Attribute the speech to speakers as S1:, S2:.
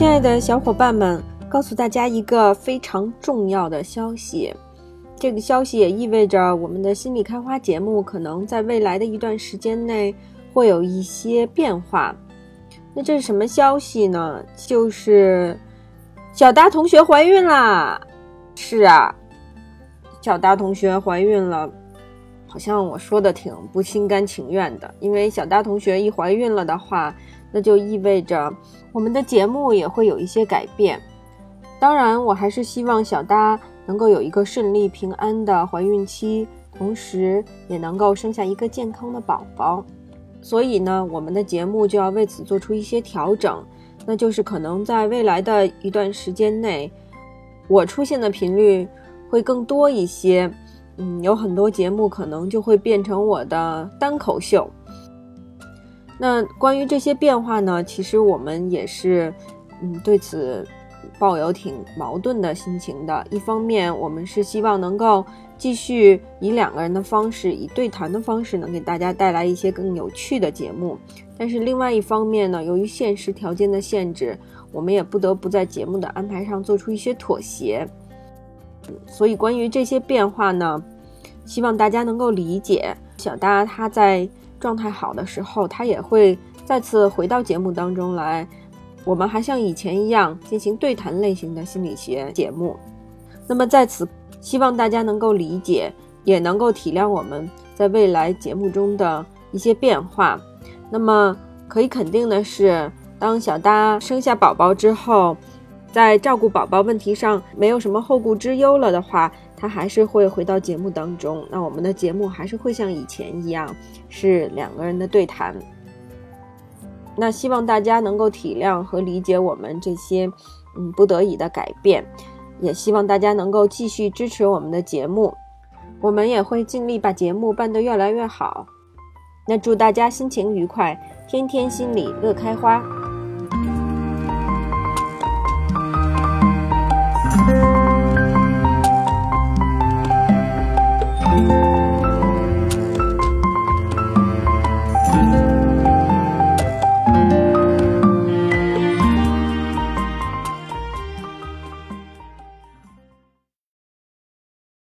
S1: 亲爱的小伙伴们，告诉大家一个非常重要的消息。这个消息也意味着我们的心理开花节目可能在未来的一段时间内会有一些变化。那这是什么消息呢？就是小达同学怀孕啦！是啊，小达同学怀孕了。好像我说的挺不心甘情愿的，因为小达同学一怀孕了的话，那就意味着我们的节目也会有一些改变。当然，我还是希望小搭能够有一个顺利平安的怀孕期，同时也能够生下一个健康的宝宝。所以呢，我们的节目就要为此做出一些调整，那就是可能在未来的一段时间内，我出现的频率会更多一些。嗯，有很多节目可能就会变成我的单口秀。那关于这些变化呢，其实我们也是，嗯，对此抱有挺矛盾的心情的。一方面，我们是希望能够继续以两个人的方式，以对谈的方式，能给大家带来一些更有趣的节目。但是另外一方面呢，由于现实条件的限制，我们也不得不在节目的安排上做出一些妥协。所以，关于这些变化呢，希望大家能够理解。小达他在状态好的时候，他也会再次回到节目当中来。我们还像以前一样进行对谈类型的心理学节目。那么在此，希望大家能够理解，也能够体谅我们在未来节目中的一些变化。那么可以肯定的是，当小达生下宝宝之后。在照顾宝宝问题上没有什么后顾之忧了的话，他还是会回到节目当中。那我们的节目还是会像以前一样，是两个人的对谈。那希望大家能够体谅和理解我们这些嗯不得已的改变，也希望大家能够继续支持我们的节目，我们也会尽力把节目办得越来越好。那祝大家心情愉快，天天心里乐开花。